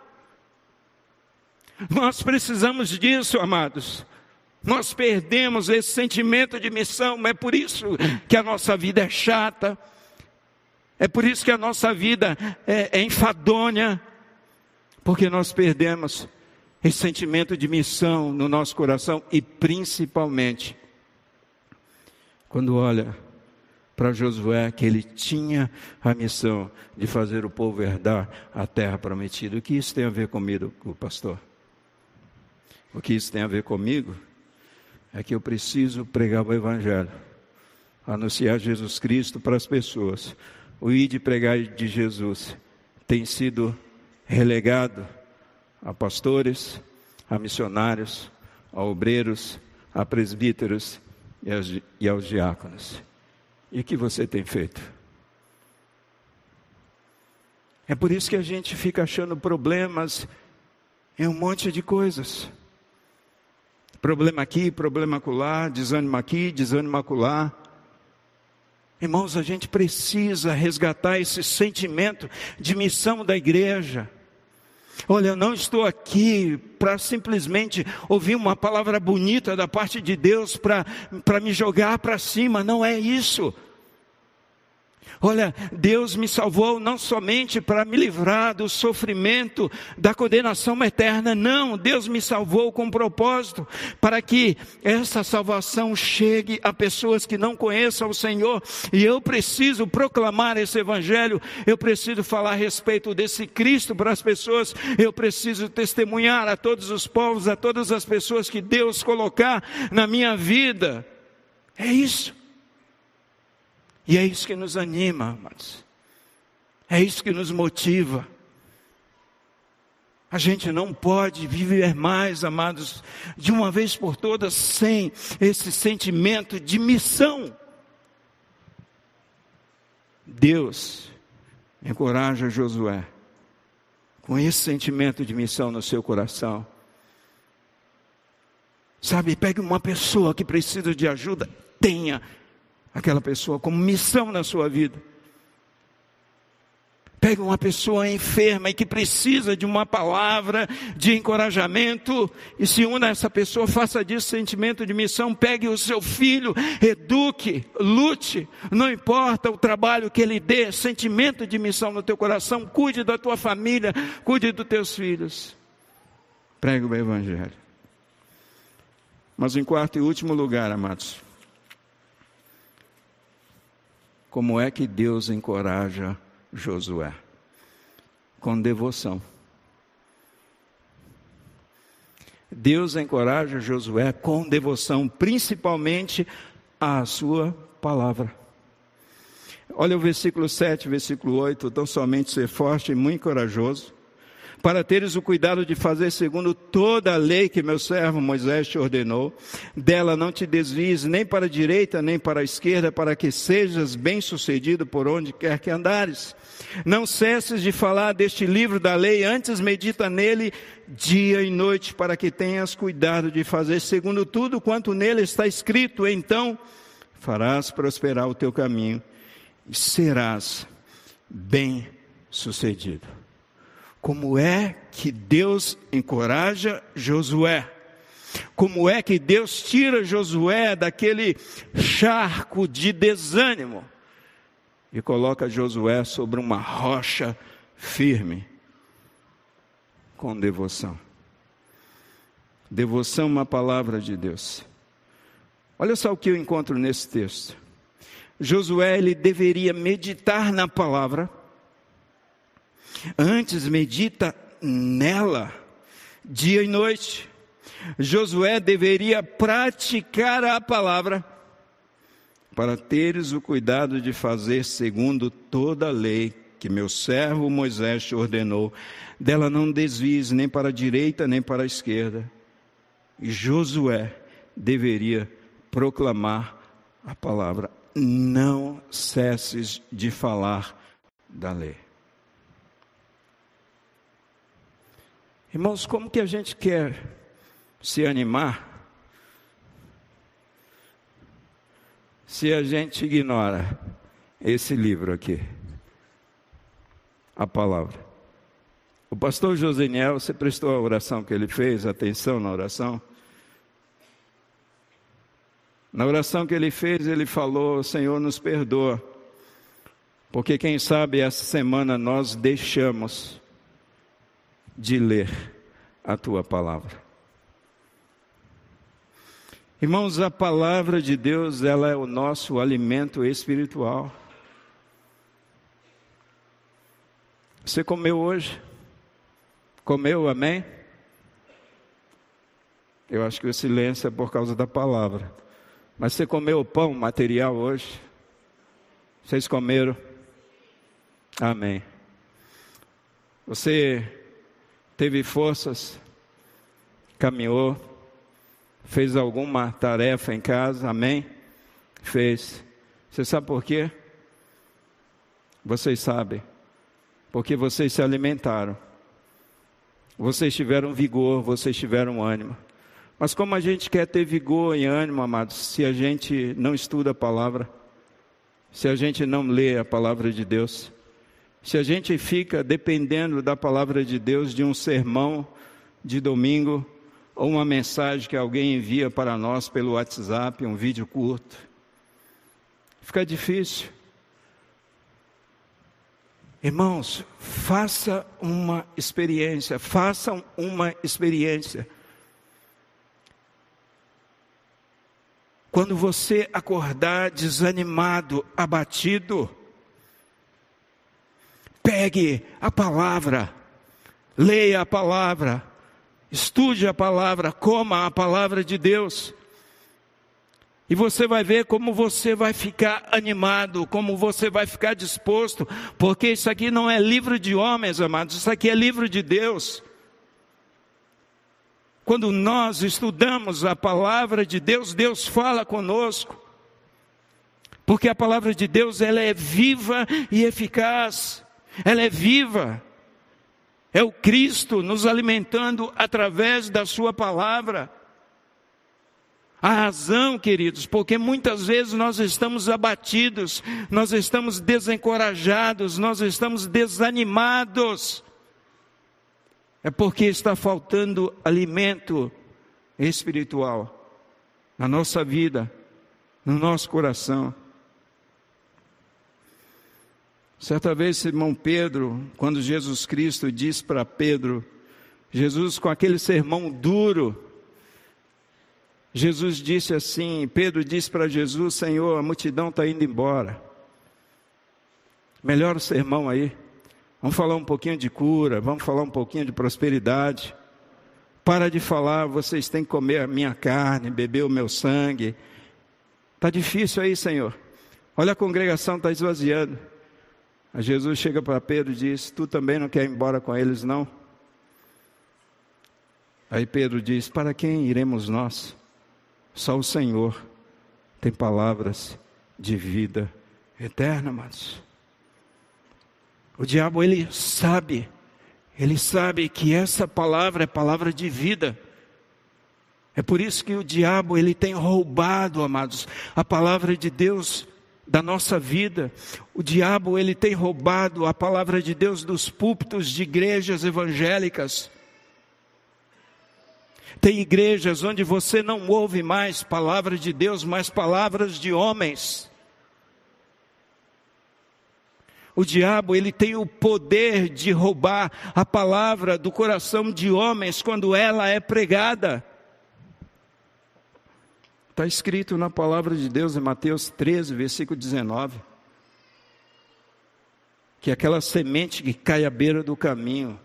Nós precisamos disso, amados. Nós perdemos esse sentimento de missão, é por isso que a nossa vida é chata, é por isso que a nossa vida é, é enfadonha, porque nós perdemos esse sentimento de missão no nosso coração e principalmente quando olha para Josué, que ele tinha a missão de fazer o povo herdar a terra prometida. O que isso tem a ver comigo, pastor? O que isso tem a ver comigo é que eu preciso pregar o Evangelho, anunciar Jesus Cristo para as pessoas. O ir de pregar de Jesus tem sido relegado a pastores, a missionários, a obreiros, a presbíteros e aos, e aos diáconos. E o que você tem feito? É por isso que a gente fica achando problemas em um monte de coisas. Problema aqui, problema acolá, desânimo aqui, desânimo acolá. Irmãos, a gente precisa resgatar esse sentimento de missão da igreja. Olha, eu não estou aqui para simplesmente ouvir uma palavra bonita da parte de Deus para me jogar para cima, não é isso. Olha, Deus me salvou não somente para me livrar do sofrimento, da condenação eterna, não, Deus me salvou com propósito, para que essa salvação chegue a pessoas que não conheçam o Senhor, e eu preciso proclamar esse Evangelho, eu preciso falar a respeito desse Cristo para as pessoas, eu preciso testemunhar a todos os povos, a todas as pessoas que Deus colocar na minha vida. É isso. E é isso que nos anima, amados. É isso que nos motiva. A gente não pode viver mais, amados, de uma vez por todas, sem esse sentimento de missão. Deus encoraja Josué com esse sentimento de missão no seu coração. Sabe, pegue uma pessoa que precisa de ajuda, tenha aquela pessoa como missão na sua vida. Pega uma pessoa enferma e que precisa de uma palavra de encorajamento e se una a essa pessoa, faça disso sentimento de missão. Pegue o seu filho, eduque, lute, não importa o trabalho que ele dê, sentimento de missão no teu coração. Cuide da tua família, cuide dos teus filhos. Pregue o Evangelho. Mas em quarto e último lugar, amados, como é que Deus encoraja Josué? Com devoção. Deus encoraja Josué com devoção, principalmente à sua palavra. Olha o versículo 7, versículo 8, tão somente ser forte e muito corajoso, para teres o cuidado de fazer segundo toda a lei que meu servo Moisés te ordenou. Dela não te desvies nem para a direita nem para a esquerda, para que sejas bem-sucedido por onde quer que andares. Não cesses de falar deste livro da lei, antes medita nele dia e noite, para que tenhas cuidado de fazer segundo tudo quanto nele está escrito. Então farás prosperar o teu caminho e serás bem-sucedido como é que Deus encoraja Josué. Como é que Deus tira Josué daquele charco de desânimo e coloca Josué sobre uma rocha firme, com devoção. Devoção é uma palavra de Deus. Olha só o que eu encontro nesse texto. Josué ele deveria meditar na palavra Antes medita nela, dia e noite. Josué deveria praticar a palavra para teres o cuidado de fazer segundo toda a lei que meu servo Moisés te ordenou. Dela não desvies nem para a direita nem para a esquerda. E Josué deveria proclamar a palavra. Não cesses de falar da lei. Irmãos, como que a gente quer se animar se a gente ignora esse livro aqui? A palavra. O pastor Joseniel, você prestou a oração que ele fez, atenção na oração? Na oração que ele fez, ele falou: Senhor, nos perdoa, porque quem sabe essa semana nós deixamos de ler a tua palavra. Irmãos, a palavra de Deus, ela é o nosso alimento espiritual. Você comeu hoje? Comeu, amém? Eu acho que o silêncio é por causa da palavra. Mas você comeu o pão material hoje? Vocês comeram? Amém. Você teve forças, caminhou, fez alguma tarefa em casa, amém? Fez. Você sabe por quê? Vocês sabem. Porque vocês se alimentaram. Vocês tiveram vigor, vocês tiveram ânimo. Mas como a gente quer ter vigor e ânimo, amados, se a gente não estuda a palavra, se a gente não lê a palavra de Deus, se a gente fica dependendo da palavra de Deus de um sermão de domingo ou uma mensagem que alguém envia para nós pelo WhatsApp, um vídeo curto, fica difícil. Irmãos, faça uma experiência, façam uma experiência. Quando você acordar desanimado, abatido, Pegue a palavra, leia a palavra, estude a palavra, coma a palavra de Deus. E você vai ver como você vai ficar animado, como você vai ficar disposto, porque isso aqui não é livro de homens, amados, isso aqui é livro de Deus. Quando nós estudamos a palavra de Deus, Deus fala conosco. Porque a palavra de Deus ela é viva e eficaz ela é viva. É o Cristo nos alimentando através da Sua palavra. A razão, queridos, porque muitas vezes nós estamos abatidos, nós estamos desencorajados, nós estamos desanimados. É porque está faltando alimento espiritual na nossa vida, no nosso coração. Certa vez, Simão Pedro, quando Jesus Cristo diz para Pedro, Jesus com aquele sermão duro, Jesus disse assim: Pedro disse para Jesus: Senhor, a multidão está indo embora. Melhora o sermão aí. Vamos falar um pouquinho de cura, vamos falar um pouquinho de prosperidade. Para de falar, vocês têm que comer a minha carne, beber o meu sangue. Está difícil aí, Senhor. Olha a congregação está esvaziando. Jesus chega para Pedro e diz: Tu também não quer ir embora com eles, não? Aí Pedro diz: Para quem iremos nós? Só o Senhor tem palavras de vida eterna, amados. O diabo, ele sabe, ele sabe que essa palavra é palavra de vida. É por isso que o diabo, ele tem roubado, amados, a palavra de Deus da nossa vida. O diabo ele tem roubado a palavra de Deus dos púlpitos de igrejas evangélicas. Tem igrejas onde você não ouve mais palavra de Deus, mas palavras de homens. O diabo, ele tem o poder de roubar a palavra do coração de homens quando ela é pregada. Está escrito na palavra de Deus em Mateus 13, versículo 19. Que aquela semente que cai à beira do caminho,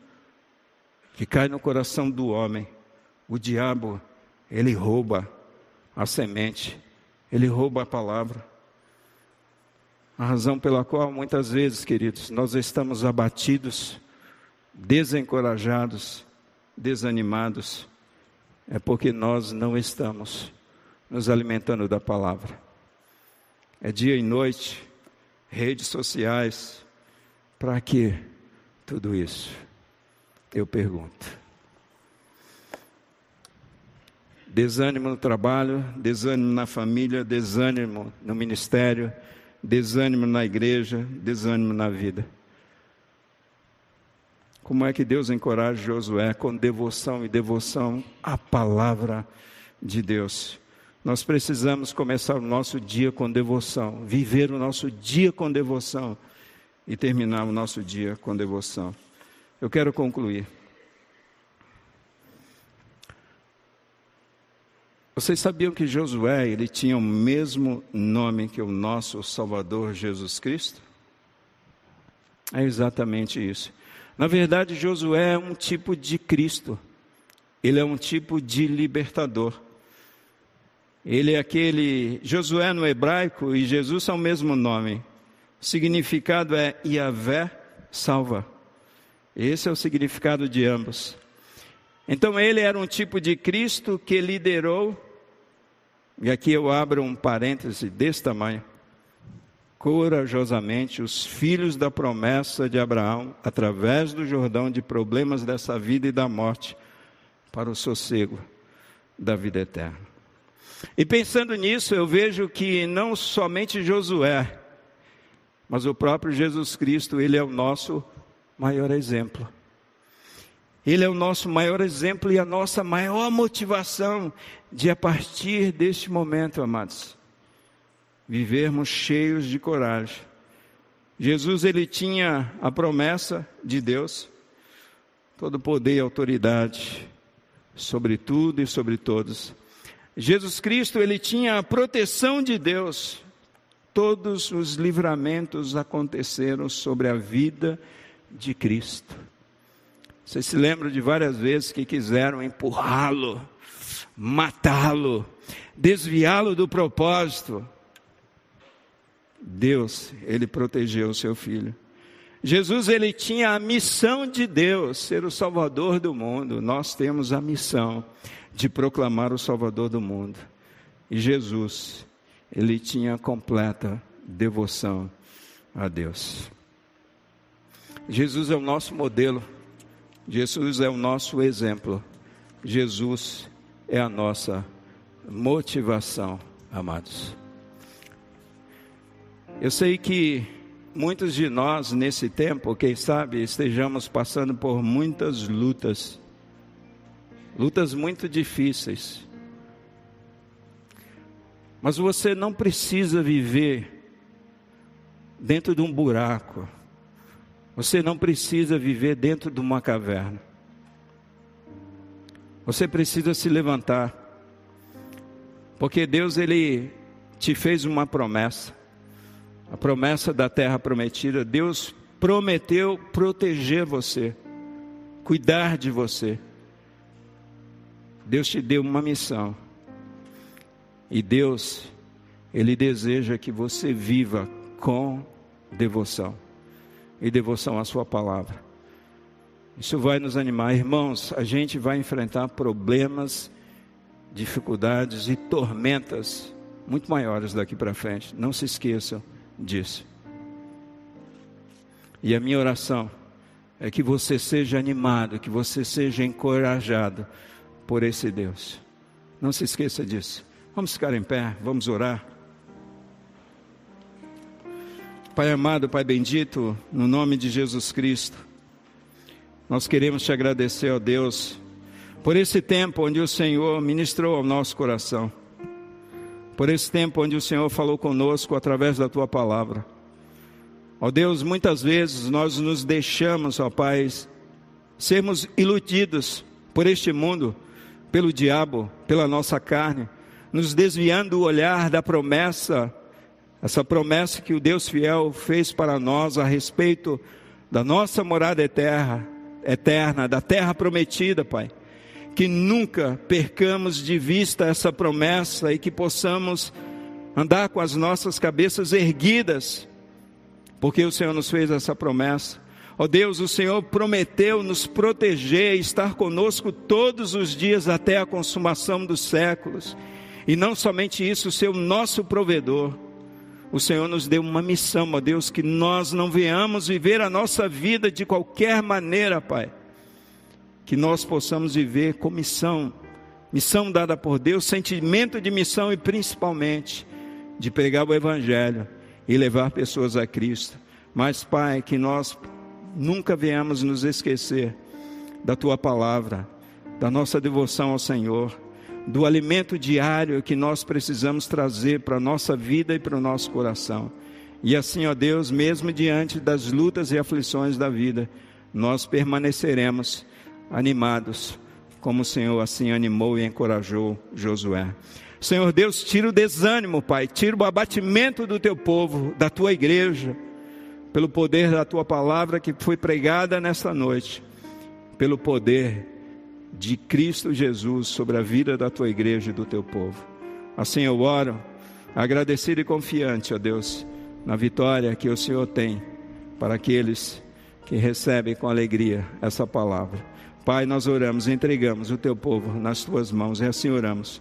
que cai no coração do homem, o diabo, ele rouba a semente, ele rouba a palavra. A razão pela qual muitas vezes, queridos, nós estamos abatidos, desencorajados, desanimados, é porque nós não estamos nos alimentando da palavra. É dia e noite, redes sociais, para que tudo isso? Eu pergunto. Desânimo no trabalho, desânimo na família, desânimo no ministério, desânimo na igreja, desânimo na vida. Como é que Deus encoraja Josué com devoção e devoção à palavra de Deus? Nós precisamos começar o nosso dia com devoção, viver o nosso dia com devoção e terminar o nosso dia com devoção. Eu quero concluir. Vocês sabiam que Josué ele tinha o mesmo nome que o nosso Salvador Jesus Cristo? É exatamente isso. Na verdade, Josué é um tipo de Cristo. Ele é um tipo de libertador. Ele é aquele. Josué no hebraico e Jesus são o mesmo nome. O significado é Yahvé salva. Esse é o significado de ambos. Então ele era um tipo de Cristo que liderou, e aqui eu abro um parêntese desse tamanho, corajosamente os filhos da promessa de Abraão, através do Jordão de problemas dessa vida e da morte, para o sossego da vida eterna. E pensando nisso, eu vejo que não somente Josué, mas o próprio Jesus Cristo, ele é o nosso maior exemplo. Ele é o nosso maior exemplo e a nossa maior motivação de, a partir deste momento, amados, vivermos cheios de coragem. Jesus, ele tinha a promessa de Deus, todo poder e autoridade sobre tudo e sobre todos. Jesus Cristo, ele tinha a proteção de Deus. Todos os livramentos aconteceram sobre a vida de Cristo. Você se lembra de várias vezes que quiseram empurrá-lo, matá-lo, desviá-lo do propósito. Deus, ele protegeu o seu filho. Jesus, ele tinha a missão de Deus, ser o salvador do mundo. Nós temos a missão de proclamar o salvador do mundo. E Jesus, ele tinha completa devoção a Deus. Jesus é o nosso modelo, Jesus é o nosso exemplo, Jesus é a nossa motivação, amados. Eu sei que muitos de nós nesse tempo, quem sabe, estejamos passando por muitas lutas, lutas muito difíceis. Mas você não precisa viver dentro de um buraco. Você não precisa viver dentro de uma caverna. Você precisa se levantar. Porque Deus ele te fez uma promessa. A promessa da terra prometida, Deus prometeu proteger você, cuidar de você. Deus te deu uma missão. E Deus, Ele deseja que você viva com devoção e devoção à Sua palavra. Isso vai nos animar. Irmãos, a gente vai enfrentar problemas, dificuldades e tormentas muito maiores daqui para frente. Não se esqueçam disso. E a minha oração é que você seja animado, que você seja encorajado por esse Deus. Não se esqueça disso. Vamos ficar em pé, vamos orar. Pai amado, Pai bendito, no nome de Jesus Cristo, nós queremos te agradecer, ó Deus, por esse tempo onde o Senhor ministrou ao nosso coração, por esse tempo onde o Senhor falou conosco através da tua palavra. Ó Deus, muitas vezes nós nos deixamos, ó Pai, sermos iludidos por este mundo, pelo diabo, pela nossa carne, nos desviando o olhar da promessa essa promessa que o Deus fiel fez para nós a respeito da nossa morada eterna, eterna, da terra prometida, Pai. Que nunca percamos de vista essa promessa e que possamos andar com as nossas cabeças erguidas, porque o Senhor nos fez essa promessa. Ó oh Deus, o Senhor prometeu nos proteger e estar conosco todos os dias até a consumação dos séculos. E não somente isso, o nosso provedor o Senhor nos deu uma missão, ó Deus, que nós não venhamos viver a nossa vida de qualquer maneira, Pai. Que nós possamos viver com missão, missão dada por Deus, sentimento de missão e principalmente de pregar o Evangelho e levar pessoas a Cristo. Mas, Pai, que nós nunca venhamos nos esquecer da Tua palavra, da nossa devoção ao Senhor do alimento diário que nós precisamos trazer para a nossa vida e para o nosso coração. E assim, ó Deus, mesmo diante das lutas e aflições da vida, nós permaneceremos animados, como o Senhor assim animou e encorajou Josué. Senhor Deus, tira o desânimo, Pai, tira o abatimento do teu povo, da tua igreja, pelo poder da tua palavra que foi pregada nesta noite, pelo poder de Cristo Jesus sobre a vida da tua igreja e do teu povo. Assim eu oro, agradecido e confiante, ó Deus, na vitória que o Senhor tem para aqueles que recebem com alegria essa palavra. Pai, nós oramos, entregamos o teu povo nas tuas mãos e assim oramos,